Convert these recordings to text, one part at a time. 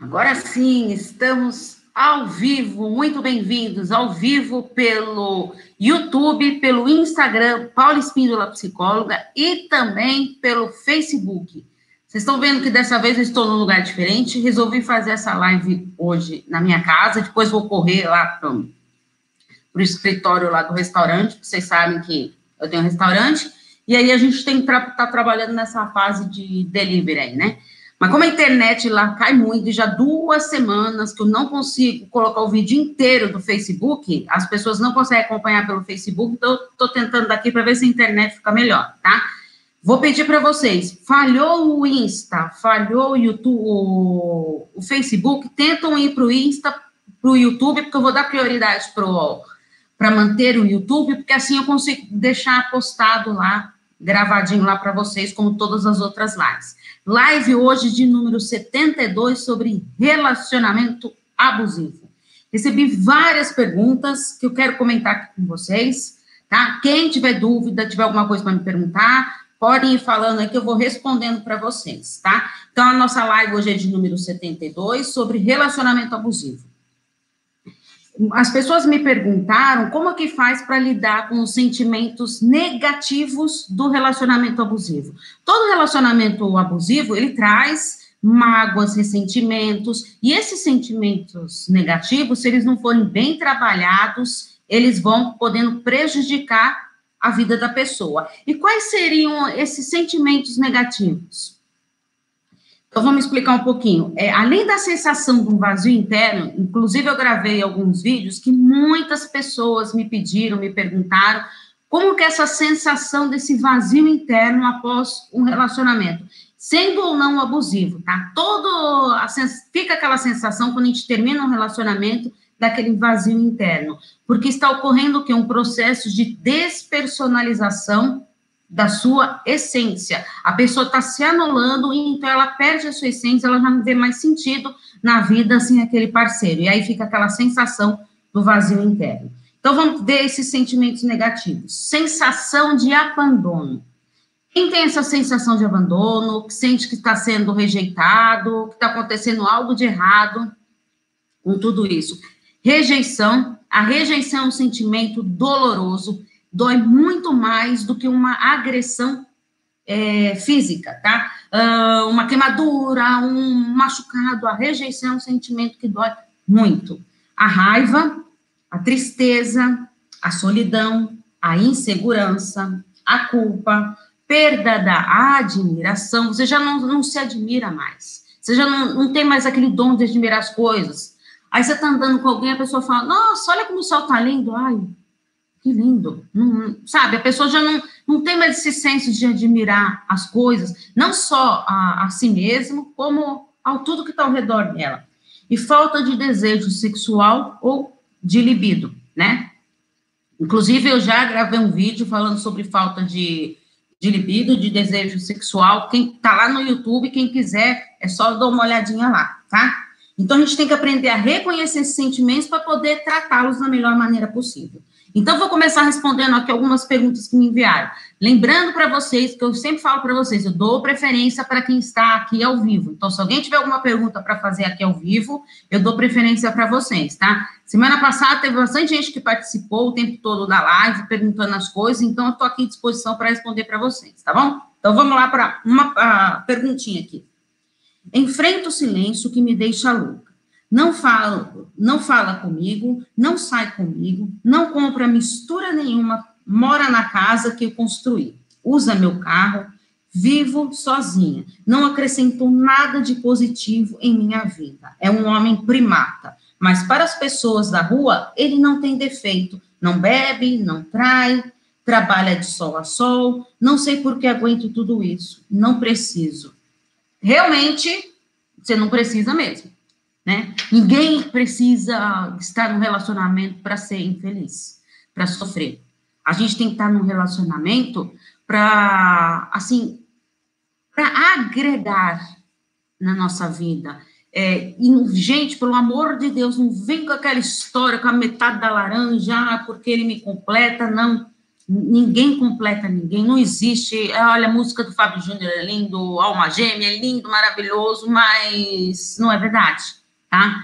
Agora sim, estamos ao vivo, muito bem-vindos, ao vivo pelo YouTube, pelo Instagram, Paula Espíndola Psicóloga, e também pelo Facebook. Vocês estão vendo que dessa vez eu estou num lugar diferente, resolvi fazer essa live hoje na minha casa, depois vou correr lá para o escritório lá do restaurante, vocês sabem que eu tenho um restaurante, e aí a gente tem que estar tá trabalhando nessa fase de delivery aí, né? Mas como a internet lá cai muito, e já duas semanas que eu não consigo colocar o vídeo inteiro do Facebook, as pessoas não conseguem acompanhar pelo Facebook, então estou tentando daqui para ver se a internet fica melhor, tá? Vou pedir para vocês, falhou o Insta, falhou o YouTube, o, o Facebook, tentam ir para o Insta, para o YouTube, porque eu vou dar prioridade para manter o YouTube, porque assim eu consigo deixar postado lá, gravadinho lá para vocês, como todas as outras lives. Live hoje de número 72 sobre relacionamento abusivo. Recebi várias perguntas que eu quero comentar aqui com vocês, tá? Quem tiver dúvida, tiver alguma coisa para me perguntar, podem ir falando aí que eu vou respondendo para vocês, tá? Então, a nossa live hoje é de número 72 sobre relacionamento abusivo as pessoas me perguntaram como é que faz para lidar com os sentimentos negativos do relacionamento abusivo. Todo relacionamento abusivo, ele traz mágoas, ressentimentos, e esses sentimentos negativos, se eles não forem bem trabalhados, eles vão podendo prejudicar a vida da pessoa. E quais seriam esses sentimentos negativos? Então, vamos explicar um pouquinho. É, além da sensação de um vazio interno, inclusive eu gravei alguns vídeos que muitas pessoas me pediram, me perguntaram como que é essa sensação desse vazio interno após um relacionamento, sendo ou não abusivo, tá? Todo fica aquela sensação quando a gente termina um relacionamento daquele vazio interno, porque está ocorrendo que um processo de despersonalização da sua essência. A pessoa está se anulando, então ela perde a sua essência, ela já não vê mais sentido na vida sem aquele parceiro. E aí fica aquela sensação do vazio interno. Então vamos ver esses sentimentos negativos. Sensação de abandono. Quem tem essa sensação de abandono, que sente que está sendo rejeitado, que está acontecendo algo de errado com tudo isso. Rejeição. A rejeição é um sentimento doloroso dói muito mais do que uma agressão é, física, tá? Uh, uma queimadura, um machucado, a rejeição é um sentimento que dói muito. A raiva, a tristeza, a solidão, a insegurança, a culpa, perda da admiração, você já não, não se admira mais. Você já não, não tem mais aquele dom de admirar as coisas. Aí você tá andando com alguém, a pessoa fala, nossa, olha como o sol tá lindo. Ai, que lindo. Não, sabe, a pessoa já não, não tem mais esse senso de admirar as coisas, não só a, a si mesmo, como ao tudo que está ao redor dela. E falta de desejo sexual ou de libido, né? Inclusive, eu já gravei um vídeo falando sobre falta de, de libido, de desejo sexual. Quem tá lá no YouTube, quem quiser, é só dar uma olhadinha lá, tá? Então, a gente tem que aprender a reconhecer esses sentimentos para poder tratá-los da melhor maneira possível. Então, vou começar respondendo aqui algumas perguntas que me enviaram. Lembrando para vocês, que eu sempre falo para vocês, eu dou preferência para quem está aqui ao vivo. Então, se alguém tiver alguma pergunta para fazer aqui ao vivo, eu dou preferência para vocês, tá? Semana passada teve bastante gente que participou o tempo todo da live, perguntando as coisas, então eu estou aqui à disposição para responder para vocês, tá bom? Então, vamos lá para uma perguntinha aqui. Enfrenta o silêncio que me deixa louca não fala, não fala comigo, não sai comigo, não compra mistura nenhuma, mora na casa que eu construí, usa meu carro, vivo sozinha, não acrescentou nada de positivo em minha vida. É um homem primata, mas para as pessoas da rua, ele não tem defeito, não bebe, não trai, trabalha de sol a sol, não sei por que aguento tudo isso, não preciso. Realmente, você não precisa mesmo. Né? Ninguém precisa estar num relacionamento para ser infeliz, para sofrer. A gente tem que estar num relacionamento para, assim, para agregar na nossa vida. É, e, gente, pelo amor de Deus, não vem com aquela história com a metade da laranja, ah, porque ele me completa, não. Ninguém completa ninguém, não existe. Olha, a música do Fábio Júnior é lindo, Alma Gêmea é lindo, maravilhoso, mas não é verdade, tá?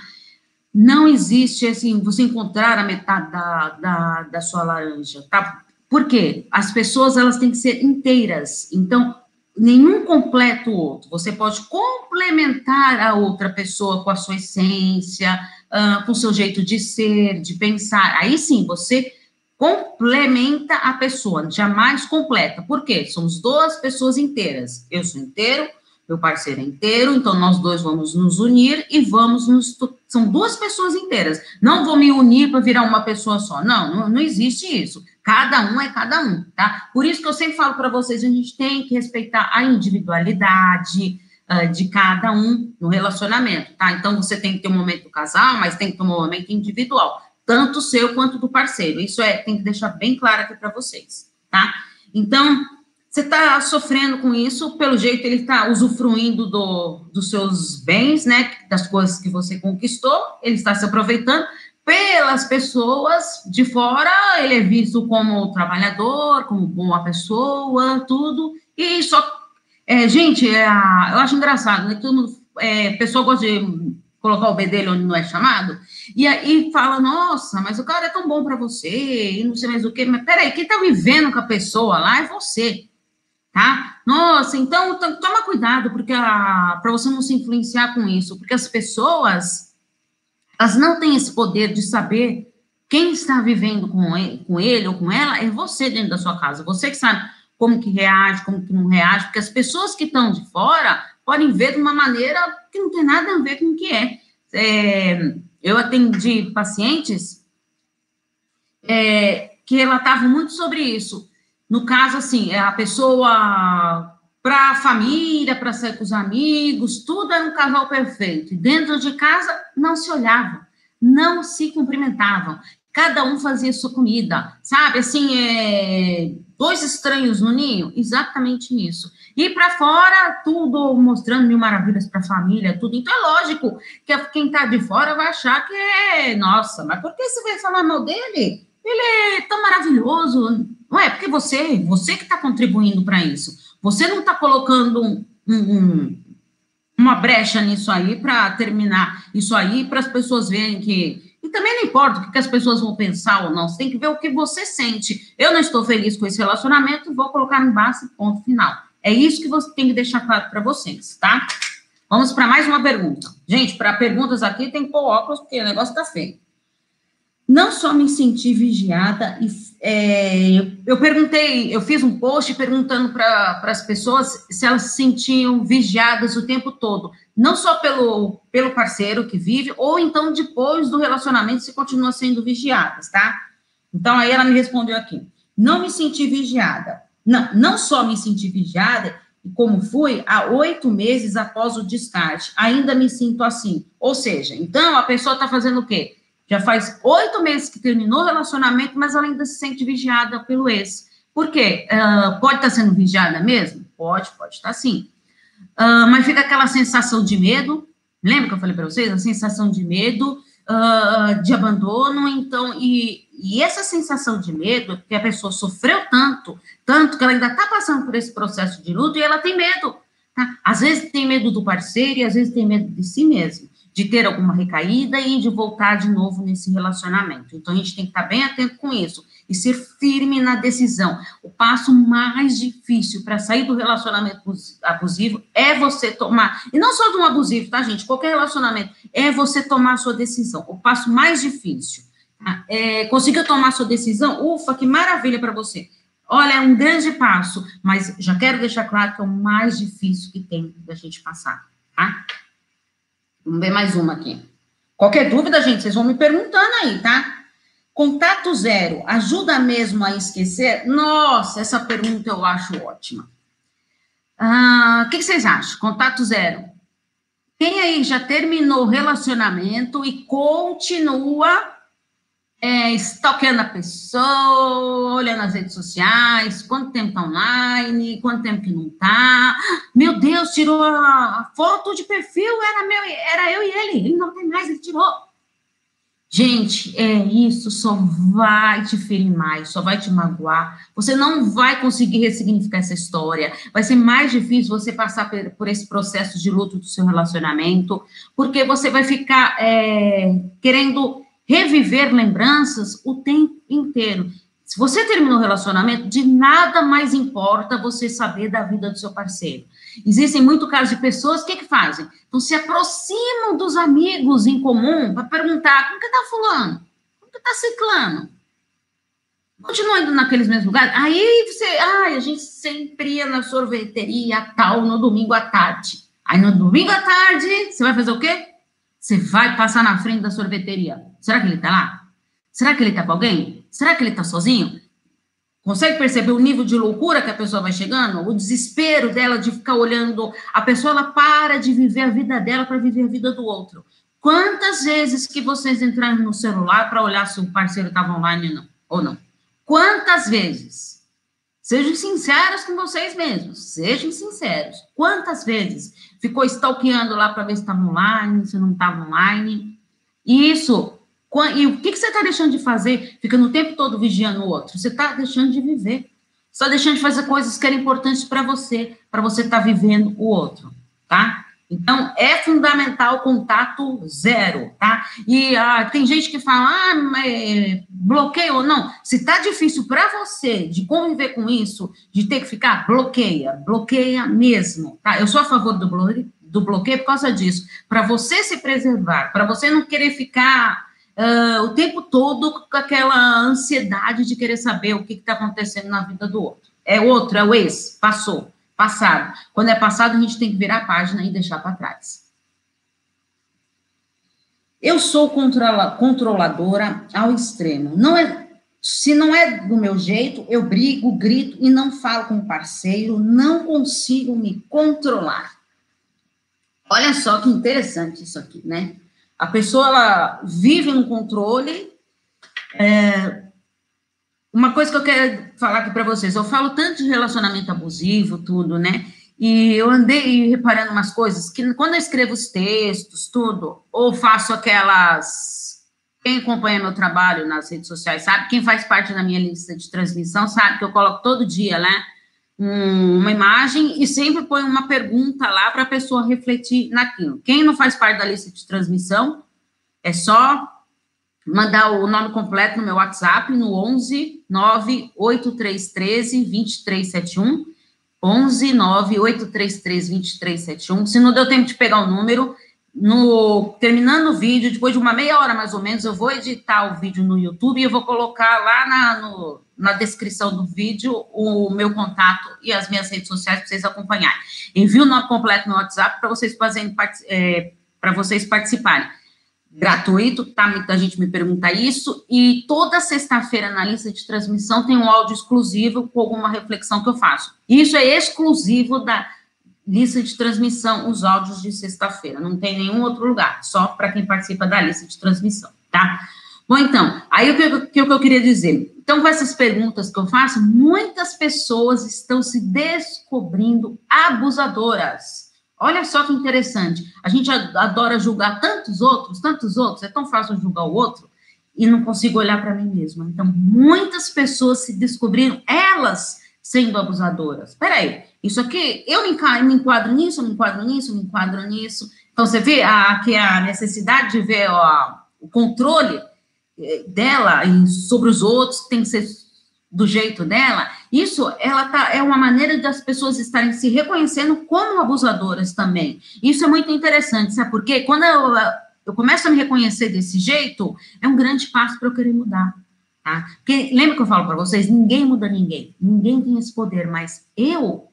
Não existe, assim, você encontrar a metade da, da, da sua laranja, tá? Por quê? As pessoas, elas têm que ser inteiras. Então, nenhum completa o outro. Você pode complementar a outra pessoa com a sua essência, uh, com o seu jeito de ser, de pensar. Aí sim, você complementa a pessoa, jamais completa. Por quê? Somos duas pessoas inteiras. Eu sou inteiro, meu parceiro é inteiro, então nós dois vamos nos unir e vamos nos. São duas pessoas inteiras. Não vou me unir para virar uma pessoa só. Não, não, não, existe isso. Cada um é cada um, tá? Por isso que eu sempre falo para vocês: a gente tem que respeitar a individualidade uh, de cada um no relacionamento, tá? Então você tem que ter um momento do casal, mas tem que ter um momento individual tanto seu quanto do parceiro. Isso é, tem que deixar bem claro aqui para vocês, tá? Então, você está sofrendo com isso, pelo jeito ele está usufruindo do, dos seus bens, né, das coisas que você conquistou, ele está se aproveitando. Pelas pessoas de fora, ele é visto como trabalhador, como boa pessoa, tudo. E só. É, gente, é, eu acho engraçado, né? Todo é, pessoa gosta de colocar o B dele onde não é chamado, e aí fala, nossa, mas o cara é tão bom para você, e não sei mais o quê, mas peraí, quem tá vivendo com a pessoa lá é você, tá? Nossa, então toma cuidado, porque para você não se influenciar com isso, porque as pessoas, elas não têm esse poder de saber quem está vivendo com ele, com ele ou com ela, é você dentro da sua casa, você que sabe como que reage, como que não reage, porque as pessoas que estão de fora podem ver de uma maneira que não tem nada a ver com o que é. é eu atendi pacientes é, que relatavam muito sobre isso. No caso, assim, é a pessoa para a família, para sair com os amigos, tudo era um casal perfeito. E dentro de casa não se olhavam, não se cumprimentavam. Cada um fazia sua comida, sabe? Assim, é, dois estranhos no ninho, exatamente isso. E para fora, tudo mostrando mil maravilhas para a família, tudo. Então é lógico que quem está de fora vai achar que é, nossa, mas por que você vai falar mal dele? Ele é tão maravilhoso. Não é, porque você, você que está contribuindo para isso. Você não está colocando um, um, uma brecha nisso aí para terminar isso aí, para as pessoas verem que e também não importa o que as pessoas vão pensar ou não, você tem que ver o que você sente. Eu não estou feliz com esse relacionamento, vou colocar base ponto final. É isso que você tem que deixar claro para vocês, tá? Vamos para mais uma pergunta. Gente, para perguntas aqui tem que pôr óculos, porque o negócio tá feio. Não só me senti vigiada, e, é, eu perguntei, eu fiz um post perguntando para as pessoas se elas se sentiam vigiadas o tempo todo, não só pelo, pelo parceiro que vive, ou então depois do relacionamento se continua sendo vigiadas, tá? Então aí ela me respondeu aqui: não me senti vigiada. Não, não só me senti vigiada, como fui há oito meses após o descarte, ainda me sinto assim. Ou seja, então a pessoa está fazendo o quê? Já faz oito meses que terminou o relacionamento, mas ela ainda se sente vigiada pelo ex. Por quê? Uh, pode estar tá sendo vigiada mesmo? Pode, pode estar tá sim. Uh, mas fica aquela sensação de medo. Lembra que eu falei para vocês? A sensação de medo, uh, de abandono. Então, e e essa sensação de medo é porque a pessoa sofreu tanto, tanto que ela ainda está passando por esse processo de luto e ela tem medo. Tá? Às vezes tem medo do parceiro e às vezes tem medo de si mesmo, de ter alguma recaída e de voltar de novo nesse relacionamento. Então a gente tem que estar tá bem atento com isso e ser firme na decisão. O passo mais difícil para sair do relacionamento abusivo é você tomar, e não só de um abusivo, tá, gente? Qualquer relacionamento, é você tomar a sua decisão. O passo mais difícil. Ah, é, conseguiu tomar sua decisão? Ufa, que maravilha para você. Olha, é um grande passo, mas já quero deixar claro que é o mais difícil que tem da gente passar, tá? Vamos ver mais uma aqui. Qualquer dúvida, gente, vocês vão me perguntando aí, tá? Contato zero, ajuda mesmo a esquecer? Nossa, essa pergunta eu acho ótima. Ah, o que, que vocês acham? Contato zero. Quem aí já terminou o relacionamento e continua é, stalkeando a pessoa, olhando as redes sociais, quanto tempo tá online, quanto tempo que não tá. Meu Deus, tirou a foto de perfil, era, meu, era eu e ele, ele não tem mais, ele tirou. Gente, é isso só vai te ferir mais, só vai te magoar. Você não vai conseguir ressignificar essa história. Vai ser mais difícil você passar por, por esse processo de luto do seu relacionamento, porque você vai ficar é, querendo reviver lembranças o tempo inteiro. Se você terminou o relacionamento, de nada mais importa você saber da vida do seu parceiro. Existem muito casos de pessoas, que que fazem? Então, se aproximam dos amigos em comum para perguntar, como que tá fulano? Como que tá ciclano? Continua indo naqueles mesmos lugares. Aí você, ai, a gente sempre ia na sorveteria tal, no domingo à tarde. Aí no domingo à tarde, você vai fazer o quê? Você vai passar na frente da sorveteria. Será que ele tá lá? Será que ele tá com alguém? Será que ele está sozinho? Consegue perceber o nível de loucura que a pessoa vai chegando? O desespero dela de ficar olhando. A pessoa ela para de viver a vida dela para viver a vida do outro. Quantas vezes que vocês entraram no celular para olhar se o parceiro estava online ou não? Quantas vezes? Sejam sinceros com vocês mesmos. Sejam sinceros. Quantas vezes ficou stalkeando lá para ver se estava online, se não estava online? E isso e o que, que você está deixando de fazer? Fica no tempo todo vigiando o outro. Você está deixando de viver. Você está deixando de fazer coisas que eram importantes para você, para você estar tá vivendo o outro, tá? Então, é fundamental contato zero, tá? E ah, tem gente que fala, ah, bloqueio ou não. Se tá difícil para você de conviver com isso, de ter que ficar, bloqueia, bloqueia mesmo, tá? Eu sou a favor do bloqueio, do bloqueio por causa disso, para você se preservar, para você não querer ficar uh, o tempo todo com aquela ansiedade de querer saber o que está acontecendo na vida do outro. É outro, é o ex, passou, passado. Quando é passado, a gente tem que virar a página e deixar para trás. Eu sou controla, controladora ao extremo. Não é, se não é do meu jeito, eu brigo, grito e não falo com o parceiro, não consigo me controlar. Olha só que interessante isso aqui, né? A pessoa ela vive no controle. É, uma coisa que eu quero falar aqui para vocês, eu falo tanto de relacionamento abusivo, tudo, né? E eu andei reparando umas coisas que quando eu escrevo os textos, tudo, ou faço aquelas. Quem acompanha meu trabalho nas redes sociais sabe, quem faz parte da minha lista de transmissão sabe que eu coloco todo dia, né? um, uma imagem e sempre põe uma pergunta lá para a pessoa refletir naquilo. Quem não faz parte da lista de transmissão, é só mandar o nome completo no meu WhatsApp no 11 98313 2371. 11 98313 2371. Se não deu tempo de pegar o número, no terminando o vídeo, depois de uma meia hora mais ou menos, eu vou editar o vídeo no YouTube e eu vou colocar lá na, no, na descrição do vídeo o meu contato e as minhas redes sociais para vocês acompanharem. Envio o nome completo no WhatsApp para vocês fazerem é, para vocês participarem. Gratuito, tá? Muita gente me pergunta isso. E toda sexta-feira na lista de transmissão tem um áudio exclusivo com alguma reflexão que eu faço. Isso é exclusivo da lista de transmissão, os áudios de sexta-feira. Não tem nenhum outro lugar, só para quem participa da lista de transmissão, tá? Bom, então, aí o que, o que eu queria dizer? Então, com essas perguntas que eu faço, muitas pessoas estão se descobrindo abusadoras. Olha só que interessante. A gente adora julgar tantos outros, tantos outros, é tão fácil julgar o outro, e não consigo olhar para mim mesma. Então, muitas pessoas se descobriram, elas sendo abusadoras. Peraí, isso aqui, eu me, enquadro nisso, eu me enquadro nisso, eu me enquadro nisso. Então, você vê aqui a necessidade de ver ó, o controle eh, dela sobre os outros, tem que ser do jeito dela. Isso ela tá, é uma maneira das pessoas estarem se reconhecendo como abusadoras também. Isso é muito interessante, sabe por quê? Quando eu, eu começo a me reconhecer desse jeito, é um grande passo para eu querer mudar. Tá? Porque lembra que eu falo para vocês, ninguém muda ninguém, ninguém tem esse poder, mas eu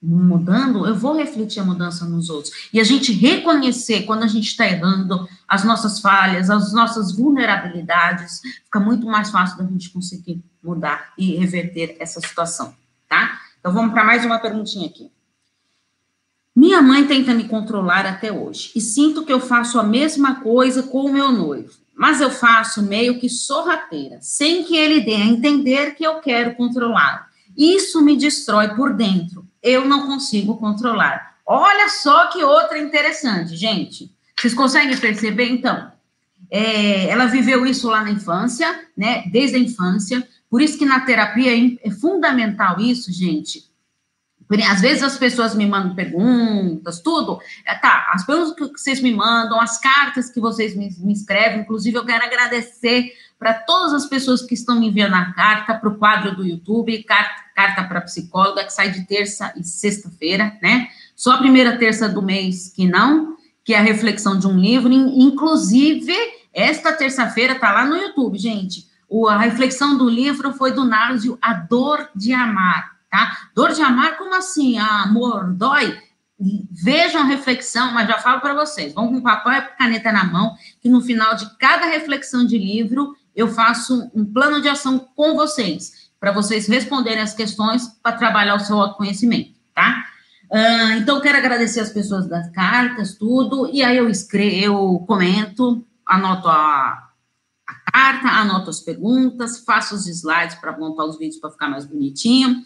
mudando, eu vou refletir a mudança nos outros. E a gente reconhecer quando a gente está errando, as nossas falhas, as nossas vulnerabilidades, fica muito mais fácil da gente conseguir mudar e reverter essa situação, tá? Então vamos para mais uma perguntinha aqui. Minha mãe tenta me controlar até hoje e sinto que eu faço a mesma coisa com o meu noivo mas eu faço meio que sorrateira, sem que ele dê a entender que eu quero controlá-lo. Isso me destrói por dentro. Eu não consigo controlar. Olha só que outra interessante, gente. Vocês conseguem perceber, então? é, ela viveu isso lá na infância, né? Desde a infância. Por isso que na terapia é, é fundamental isso, gente. Às vezes as pessoas me mandam perguntas, tudo. É, tá, as perguntas que vocês me mandam, as cartas que vocês me, me escrevem, inclusive eu quero agradecer para todas as pessoas que estão me enviando a carta para o quadro do YouTube, carta, carta para psicóloga, que sai de terça e sexta-feira, né? Só a primeira terça do mês que não, que é a reflexão de um livro. Inclusive, esta terça-feira está lá no YouTube, gente. O, a reflexão do livro foi do Nárcio, A Dor de Amar tá? Dor de amar, como assim? Amor dói? Vejam a reflexão, mas já falo para vocês, vão com papel e caneta na mão, que no final de cada reflexão de livro, eu faço um plano de ação com vocês, para vocês responderem as questões para trabalhar o seu autoconhecimento, tá? Uh, então, quero agradecer as pessoas das cartas, tudo, e aí eu escrevo, eu comento, anoto a carta, anoto as perguntas, faço os slides para montar os vídeos para ficar mais bonitinho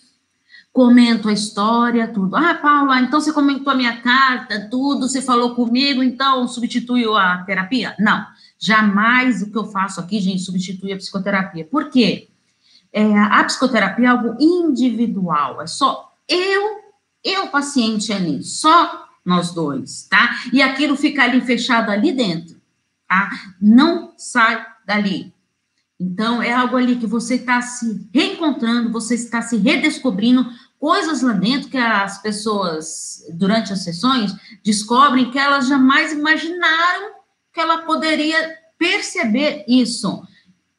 comento a história, tudo. Ah, Paula, então você comentou a minha carta, tudo, você falou comigo, então substituiu a terapia? Não, jamais o que eu faço aqui, gente, substitui a psicoterapia. Por quê? É, a psicoterapia é algo individual, é só eu, eu paciente ali, só nós dois, tá? E aquilo fica ali fechado ali dentro, tá? Não sai dali. Então, é algo ali que você está se reencontrando, você está se redescobrindo, coisas lá dentro que as pessoas, durante as sessões, descobrem que elas jamais imaginaram que ela poderia perceber isso.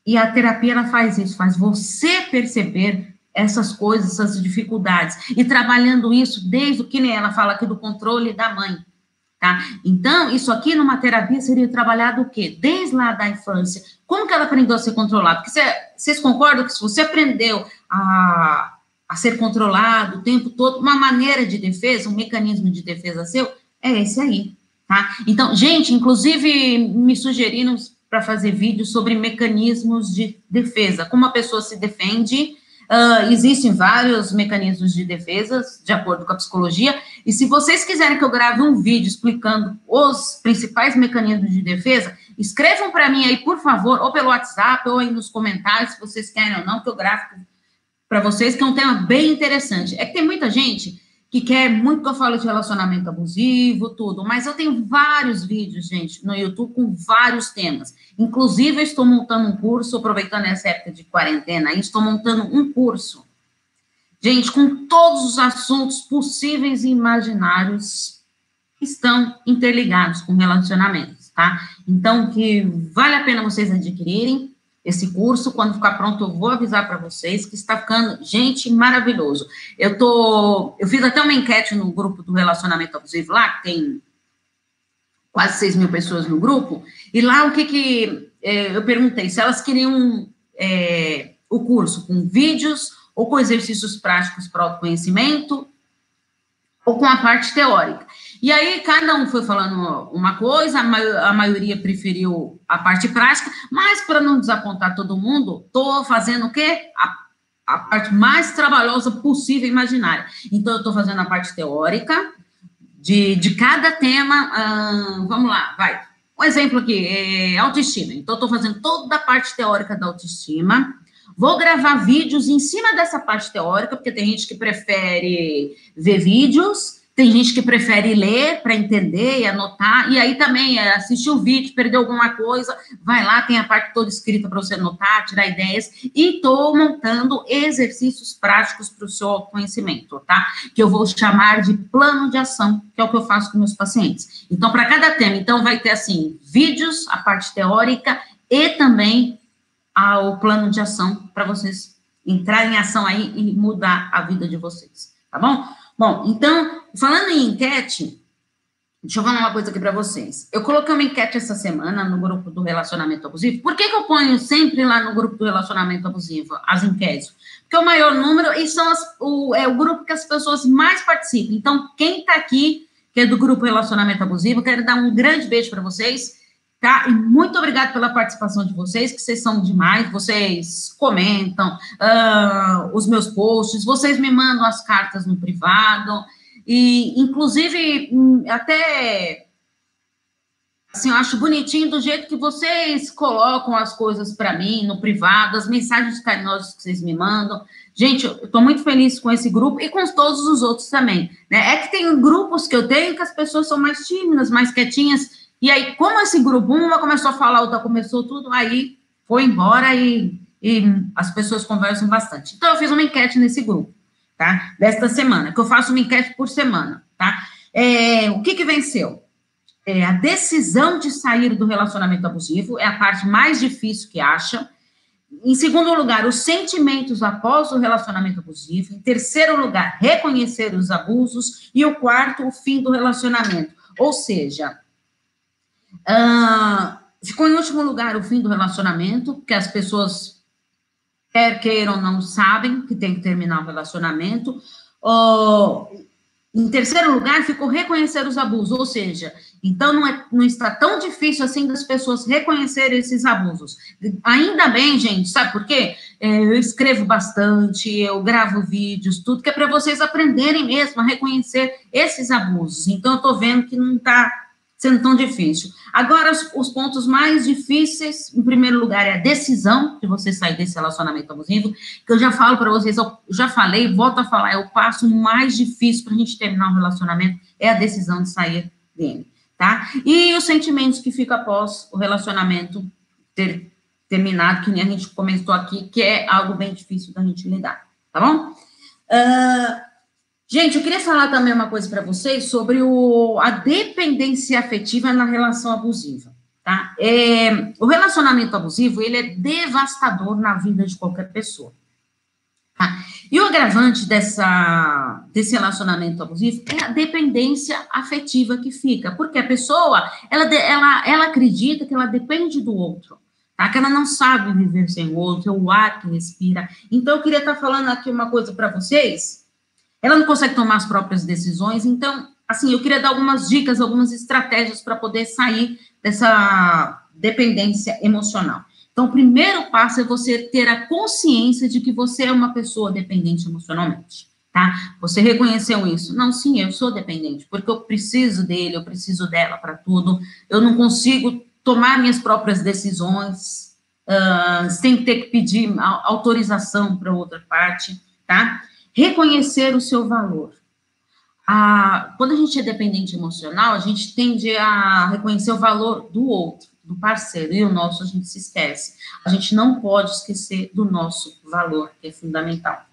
E a terapia, ela faz isso, faz você perceber essas coisas, essas dificuldades. E trabalhando isso desde o que ela fala aqui do controle da mãe. Tá? Então, isso aqui numa terapia seria trabalhado o quê? Desde lá da infância. Como que ela aprendeu a ser controlada? Porque vocês concordam que se você aprendeu a, a ser controlado o tempo todo, uma maneira de defesa, um mecanismo de defesa seu, é esse aí, tá? Então, gente, inclusive me sugeriram para fazer vídeos sobre mecanismos de defesa, como a pessoa se defende Uh, existem vários mecanismos de defesa, de acordo com a psicologia, e se vocês quiserem que eu grave um vídeo explicando os principais mecanismos de defesa, escrevam para mim aí, por favor, ou pelo WhatsApp, ou aí nos comentários, se vocês querem ou não, que eu gravo para vocês, que é um tema bem interessante. É que tem muita gente que quer muito que eu fale de relacionamento abusivo, tudo, mas eu tenho vários vídeos, gente, no YouTube com vários temas. Inclusive, eu estou montando um curso, aproveitando essa época de quarentena, aí estou montando um curso, gente, com todos os assuntos possíveis e imaginários que estão interligados com relacionamentos, tá? Então, que vale a pena vocês adquirirem esse curso. Quando ficar pronto, eu vou avisar para vocês que está ficando, gente, maravilhoso. Eu tô, eu fiz até uma enquete no grupo do relacionamento abusivo lá, que tem quase 6 mil pessoas no grupo, e lá o que que é, eu perguntei se elas queriam é, o curso com vídeos ou com exercícios práticos para autoconhecimento ou com a parte teórica. E aí, cada um foi falando uma coisa, a, maioria preferiu a parte prática, mas para não desapontar todo mundo, estou fazendo o quê? A, a parte mais trabalhosa possível imaginária. Então, eu estou fazendo a parte teórica de, de cada tema. Hum, vamos lá, vai. Um exemplo aqui, é autoestima. Então, estou fazendo toda a parte teórica da autoestima. Vou gravar vídeos em cima dessa parte teórica, porque tem gente que prefere ver vídeos tem gente que prefere ler para entender e anotar, e aí também é, assistir o vídeo, perdeu alguma coisa, vai lá, tem a parte toda escrita para você anotar, tirar ideias, e estou montando exercícios práticos para o seu conhecimento, tá? Que eu vou chamar de plano de ação, que é o que eu faço com meus pacientes. Então, para cada tema, então vai ter assim, vídeos, a parte teórica e também a, o plano de ação para vocês entrarem em ação aí e mudar a vida de vocês, tá bom? Bom, então, falando em enquete, deixa eu falar uma coisa aqui para vocês. Eu coloquei uma enquete essa semana no grupo do relacionamento abusivo. Por que, que eu ponho sempre lá no grupo do relacionamento abusivo as enquetes? Porque o maior número e são as, o, é o grupo que as pessoas mais participam. Então, quem está aqui, que é do grupo Relacionamento Abusivo, quero dar um grande beijo para vocês tá? E muito obrigada pela participação de vocês, que vocês são demais, vocês comentam uh, os meus posts, vocês me mandam as cartas no privado, e inclusive hum, até Assim, eu acho bonitinho do jeito que vocês colocam as coisas para mim no privado, as mensagens carinhosas que vocês me mandam. Gente, eu estou muito feliz com esse grupo e com todos os outros também. Né? É que tem grupos que eu tenho que as pessoas são mais tímidas, mais quietinhas. E aí, como esse grupo, uma começou a falar, outra começou tudo, aí foi embora e, e as pessoas conversam bastante. Então, eu fiz uma enquete nesse grupo, tá? Desta semana, que eu faço uma enquete por semana, tá? É, o que que venceu? é, a decisão de sair do relacionamento abusivo é a parte mais difícil que acha. Em segundo lugar, os sentimentos após o relacionamento abusivo. Em terceiro lugar, reconhecer os abusos. E o quarto, o fim do relacionamento. Ou seja, uh, ficou em último lugar o fim do relacionamento, que as pessoas, quer queiram, não sabem que tem que terminar o relacionamento. Uh, em terceiro lugar, ficou reconhecer os abusos, ou seja, então não, é, não está tão difícil assim das pessoas reconhecerem esses abusos. Ainda bem, gente, sabe por quê? É, eu escrevo bastante, eu gravo vídeos, tudo que é para vocês aprenderem mesmo a reconhecer esses abusos. Então, eu estou vendo que não está sendo tão difícil. Agora, os, os, pontos mais difíceis, em primeiro lugar, é a decisão de você sair desse relacionamento abusivo, que eu já falo para vocês, eu já falei, volto a falar, é o passo mais difícil para a gente terminar um relacionamento, é a decisão de sair dele, tá? E os sentimentos que ficam após o relacionamento ter terminado, que nem a gente comentou aqui, que é algo bem difícil da gente lidar, tá bom? Uh, Gente, eu queria falar também uma coisa para vocês sobre o, a dependência afetiva na relação abusiva, tá? É, o relacionamento abusivo, ele é devastador na vida de qualquer pessoa. Tá? E o agravante dessa, desse relacionamento abusivo é a dependência afetiva que fica, porque a pessoa, ela, ela, ela acredita que ela depende do outro, tá? que ela não sabe viver sem o outro, é o ar que respira. Então, eu queria estar falando aqui uma coisa para vocês, ela não consegue tomar as próprias decisões, então, assim, eu queria dar algumas dicas, algumas estratégias para poder sair dessa dependência emocional. Então, o primeiro passo é você ter a consciência de que você é uma pessoa dependente emocionalmente, tá? Você reconheceu isso? Não, sim, eu sou dependente, porque eu preciso dele, eu preciso dela para tudo, eu não consigo tomar minhas próprias decisões, uh, sem ter que pedir autorização para outra parte, tá? Reconhecer o seu valor. A, quando a gente é dependente emocional, a gente tende a reconhecer o valor do outro, do parceiro, e o nosso a gente se esquece. A gente não pode esquecer do nosso valor, que é fundamental.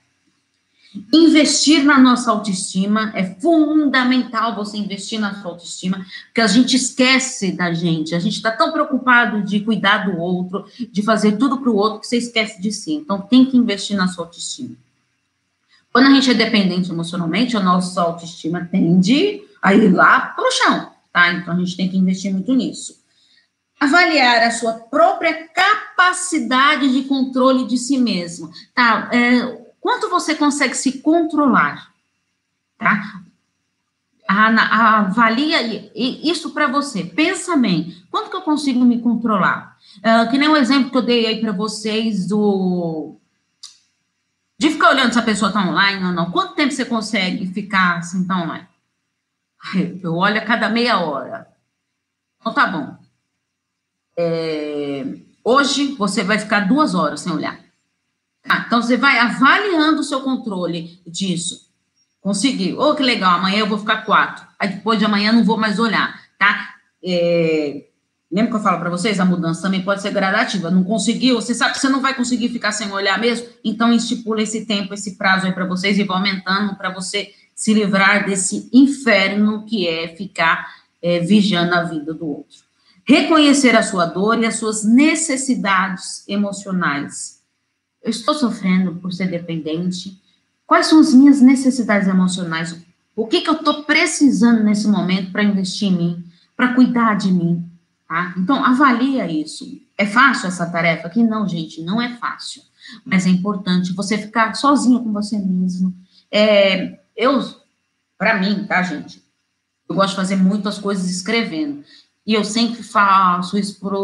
Investir na nossa autoestima é fundamental você investir na sua autoestima, porque a gente esquece da gente, a gente está tão preocupado de cuidar do outro, de fazer tudo para o outro, que você esquece de si. Então, tem que investir na sua autoestima. Quando a gente é dependente emocionalmente, a nossa autoestima tende a ir lá para o chão, tá? Então a gente tem que investir muito nisso. Avaliar a sua própria capacidade de controle de si mesmo, tá? É, quanto você consegue se controlar, tá? avalia isso para você. Pensa bem, quanto que eu consigo me controlar? Uh, que nem o um exemplo que eu dei aí para vocês do de ficar olhando se a pessoa está online ou não. Quanto tempo você consegue ficar estar tá online? Eu olho a cada meia hora. Então tá bom. É, hoje você vai ficar duas horas sem olhar. Tá, então você vai avaliando o seu controle disso. Consegui. Oh, que legal, amanhã eu vou ficar quatro. Aí depois de amanhã não vou mais olhar, tá? É, Lembra que eu falo para vocês? A mudança também pode ser gradativa. Não conseguiu, você sabe que você não vai conseguir ficar sem olhar mesmo? Então, estipula esse tempo, esse prazo aí para vocês e vá aumentando para você se livrar desse inferno que é ficar é, vigiando a vida do outro. Reconhecer a sua dor e as suas necessidades emocionais. Eu estou sofrendo por ser dependente. Quais são as minhas necessidades emocionais? O que, que eu estou precisando nesse momento para investir em mim, para cuidar de mim? Tá? Então, avalia isso. É fácil essa tarefa aqui? Não, gente, não é fácil. Mas é importante você ficar sozinha com você mesmo. É, eu, para mim, tá, gente? Eu gosto de fazer muitas coisas escrevendo. E eu sempre faço isso para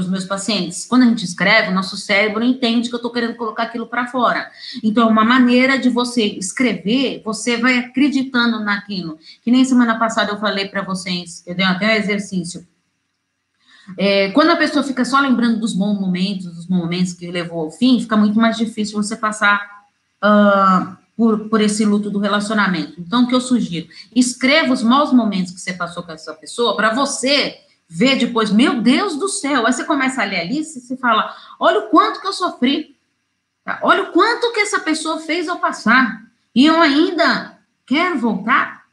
os meus pacientes. Quando a gente escreve, o nosso cérebro entende que eu estou querendo colocar aquilo para fora. Então, é uma maneira de você escrever, você vai acreditando naquilo. Que nem semana passada eu falei para vocês, eu dei até um exercício É, quando a pessoa fica só lembrando dos bons momentos, dos momentos que levou ao fim, fica muito mais difícil você passar uh, por, por esse luto do relacionamento. Então, o que eu sugiro? Escreva os maus momentos que você passou com essa pessoa para você ver depois, meu Deus do céu. Aí você começa a ler ali e você fala: olha o quanto que eu sofri, tá? olha o quanto que essa pessoa fez eu passar. E eu ainda quero voltar.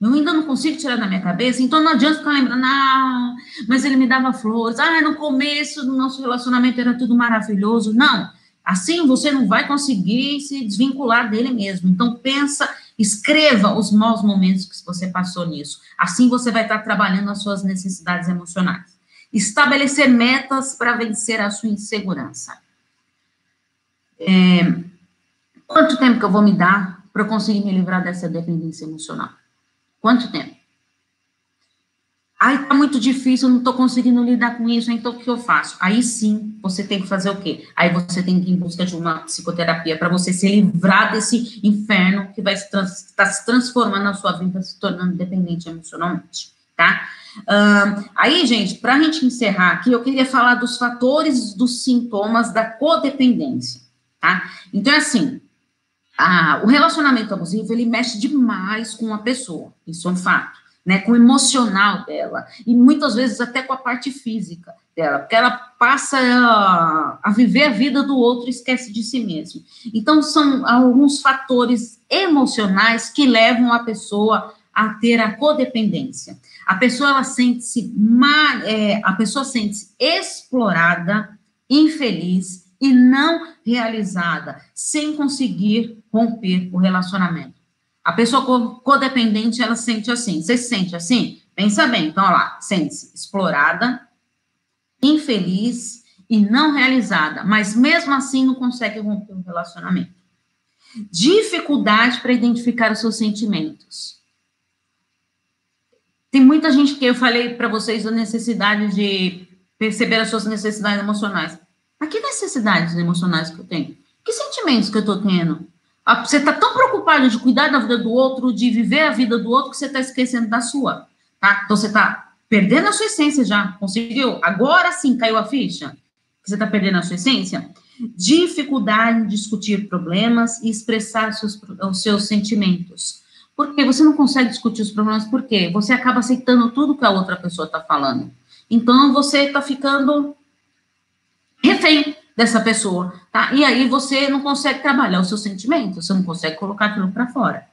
Eu ainda não consigo tirar da minha cabeça, então não adianta ficar lembrando, ah, mas ele me dava flores, ah, no começo do nosso relacionamento era tudo maravilhoso. Não, assim você não vai conseguir se desvincular dele mesmo. Então pensa, escreva os maus momentos que você passou nisso. Assim você vai estar trabalhando as suas necessidades emocionais. Estabelecer metas para vencer a sua insegurança. É, quanto tempo que eu vou me dar para conseguir me livrar dessa dependência emocional? Quanto tempo? Ai, tá muito difícil, não tô conseguindo lidar com isso, então o que eu faço? Aí sim, você tem que fazer o quê? Aí você tem que ir em busca de uma psicoterapia para você se livrar desse inferno que vai estar tá se transformando na sua vida, se tornando dependente emocionalmente, tá? Aí, gente, para a gente encerrar aqui, eu queria falar dos fatores dos sintomas da codependência, tá? Então, é assim, o relacionamento abusivo, ele mexe demais com a pessoa, isso é um fato, né, com o emocional dela, e muitas vezes até com a parte física dela, porque ela passa a, a viver a vida do outro e esquece de si mesmo. Então, são alguns fatores emocionais que levam a pessoa a ter a codependência. A pessoa, ela sente-se, é, a pessoa sente-se explorada, infeliz, e não realizada, sem conseguir romper o relacionamento. A pessoa codependente, ela sente assim. Você se sente assim? Pensa bem. Então, olha lá, sente-se explorada, infeliz e não realizada, mas mesmo assim não consegue romper o relacionamento. Dificuldade para identificar os seus sentimentos. Tem muita gente que eu falei para vocês a necessidade de perceber as suas necessidades emocionais. Mas que necessidades emocionais que eu tenho? Que sentimentos que eu estou tendo? Ah, você está tão preocupado de cuidar da vida do outro, de viver a vida do outro, que você está esquecendo da sua. Tá? Então você está perdendo a sua essência já. Conseguiu? Agora sim caiu a ficha? Você está perdendo a sua essência? Dificuldade em discutir problemas e expressar seus, os seus sentimentos. Porque você não consegue discutir os problemas, por quê? Você acaba aceitando tudo que a outra pessoa está falando. Então você está ficando refém dessa pessoa, tá? E aí você não consegue trabalhar os seus sentimentos, você não consegue colocar aquilo para fora.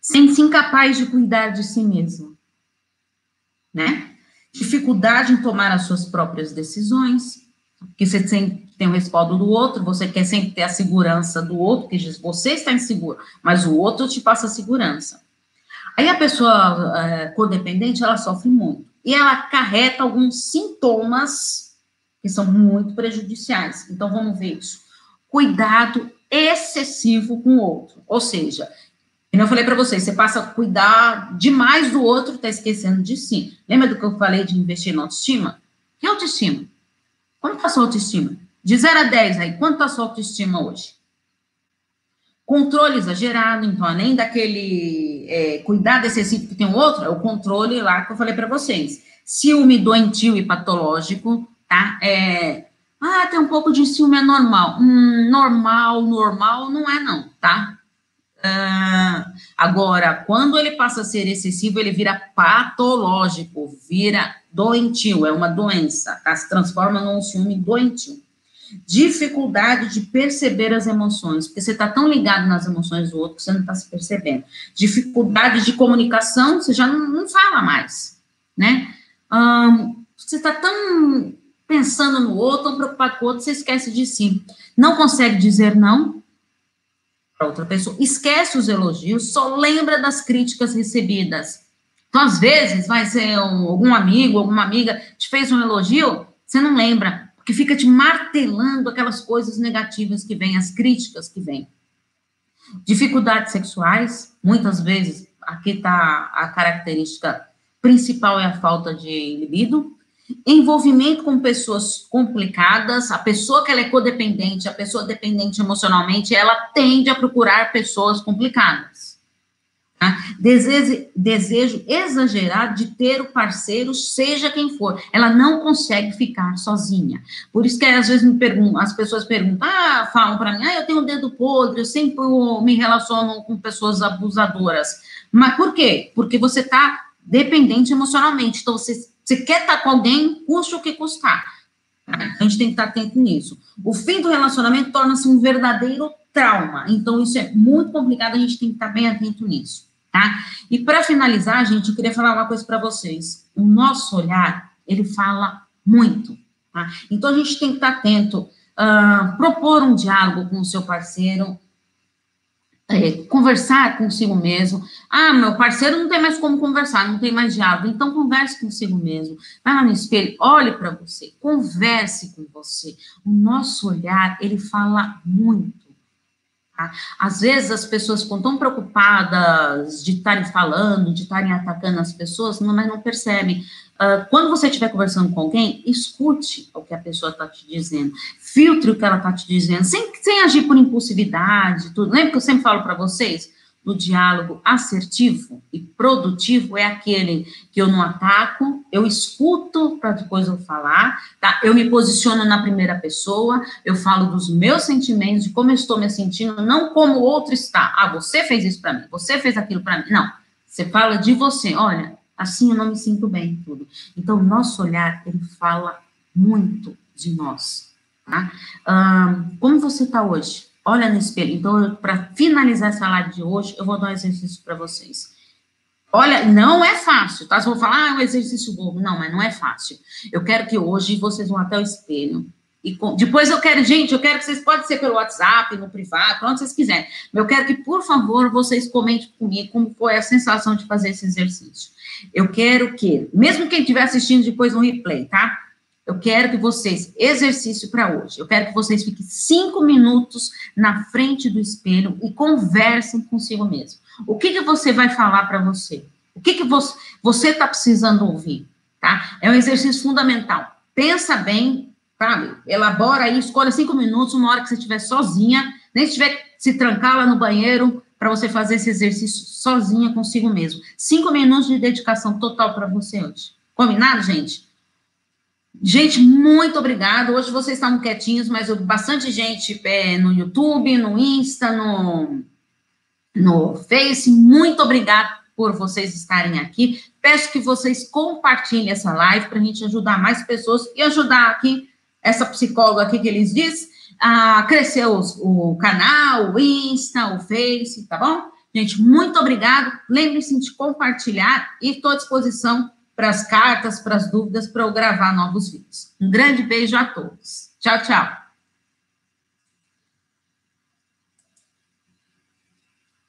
Sente-se incapaz de cuidar de si mesmo, né? Dificuldade em tomar as suas próprias decisões, porque você sempre tem o respaldo do outro, você quer sempre ter a segurança do outro, que diz, você está inseguro, mas o outro te passa segurança. Aí a pessoa é, codependente, ela sofre muito. E ela carreta alguns sintomas que são muito prejudiciais. Então, vamos ver isso. Cuidado excessivo com o outro. Ou seja, como eu falei para vocês, você passa a cuidar demais do outro, está esquecendo de si. Lembra do que eu falei de investir na autoestima? Que autoestima? Quanto está a sua autoestima? De 0 a 10 aí, quanto está a sua autoestima hoje? Controle exagerado, então, além daquele é, cuidado excessivo que tem o outro, é o controle lá que eu falei para vocês. Ciúme doentio e patológico, tá? É, ah, tem um pouco de ciúme, é normal. Hum, normal, normal não é não, tá? Ah, agora, quando ele passa a ser excessivo, ele vira patológico, vira doentio, é uma doença, tá? Se transforma num ciúme doentio. Dificuldade de perceber as emoções, porque você está tão ligado nas emoções do outro que você não está se percebendo. Dificuldade de comunicação, você já não, não fala mais, né? você está tão pensando no outro, tão preocupado com o outro, você esquece de si. Não consegue dizer não para outra pessoa, esquece os elogios, só lembra das críticas recebidas. Então, às vezes, vai ser um, algum amigo, alguma amiga te fez um elogio, você não lembra, porque fica te martelando aquelas coisas negativas que vêm, as críticas que vêm. Dificuldades sexuais, muitas vezes, aqui está a característica principal é a falta de libido, envolvimento com pessoas complicadas, a pessoa que ela é codependente, a pessoa dependente emocionalmente, ela tende a procurar pessoas complicadas. Tá? Desejo, desejo exagerado de ter o parceiro, seja quem for. Ela não consegue ficar sozinha. Por isso que às vezes me perguntam, as pessoas perguntam, ah, falam para mim, ah, eu tenho um dedo podre, eu sempre me relaciono com pessoas abusadoras. Mas por quê? Porque você está dependente emocionalmente. Então, você, você quer estar tá com alguém, custe o que custar. A gente tem que estar tá atento nisso. O fim do relacionamento torna-se um verdadeiro trauma. Então, isso é muito complicado, a gente tem que estar tá bem atento nisso tá? E para finalizar, gente, eu queria falar uma coisa para vocês. O nosso olhar, ele fala muito, tá? Então a gente tem que estar atento, uh, propor um diálogo com o seu parceiro, é, conversar consigo mesmo. Ah, meu parceiro não tem mais como conversar, não tem mais diálogo, então converse consigo mesmo. Vai lá no espelho, olhe para você, converse com você. O nosso olhar, ele fala muito. Tá? Às vezes as pessoas ficam tão preocupadas de estarem falando, de estarem atacando as pessoas, mas não percebem. Uh, quando você estiver conversando com alguém, escute o que a pessoa está te dizendo, filtre o que ela está te dizendo, sem, sem agir por impulsividade, tudo. Lembra que eu sempre falo para vocês? do diálogo assertivo e produtivo é aquele que eu não ataco, eu escuto para depois eu falar, tá? Eu me posiciono na primeira pessoa, eu falo dos meus sentimentos, de como eu estou me sentindo, não como o outro está. Ah, você fez isso para mim, você fez aquilo para mim. Não, você fala de você. Olha, assim eu não me sinto bem, tudo. Então, nosso olhar, ele fala muito de nós, tá? como você está hoje? olha no espelho. Então, para finalizar essa live de hoje, eu vou dar um exercício para vocês. Olha, não é fácil, tá? Você vão falar, ah, é um exercício bobo. Não, mas não é fácil. Eu quero que hoje vocês vão até o espelho. E com... depois eu quero, gente, eu quero que vocês, pode ser pelo WhatsApp, no privado, onde vocês quiserem. Eu quero que, por favor, vocês comentem comigo como foi a sensação de fazer esse exercício. Eu quero que, mesmo quem estiver assistindo depois no replay, tá? Eu quero que vocês, exercício para hoje, eu quero que vocês fiquem cinco minutos na frente do espelho e conversem consigo mesmo. O que, que você vai falar para você? O que, que você está precisando ouvir? Tá? É um exercício fundamental. Pensa bem, sabe? Elabora aí, escolha cinco minutos, uma hora que você estiver sozinha, nem se tiver se trancar lá no banheiro, para você fazer esse exercício sozinha consigo mesmo. Cinco minutos de dedicação total para você hoje. Combinado, gente? Gente, muito obrigada. Hoje vocês estavam quietinhos, mas bastante gente é, no YouTube, no Insta, no, no Face. Muito obrigada por vocês estarem aqui. Peço que vocês compartilhem essa live para a gente ajudar mais pessoas e ajudar aqui essa psicóloga aqui que eles diz a crescer os, o canal, o Insta, o Face, tá bom? Gente, muito obrigado. Lembre-se de compartilhar e estou à disposição para as cartas, para as dúvidas, para eu gravar novos vídeos. Um grande beijo a todos. Tchau, tchau.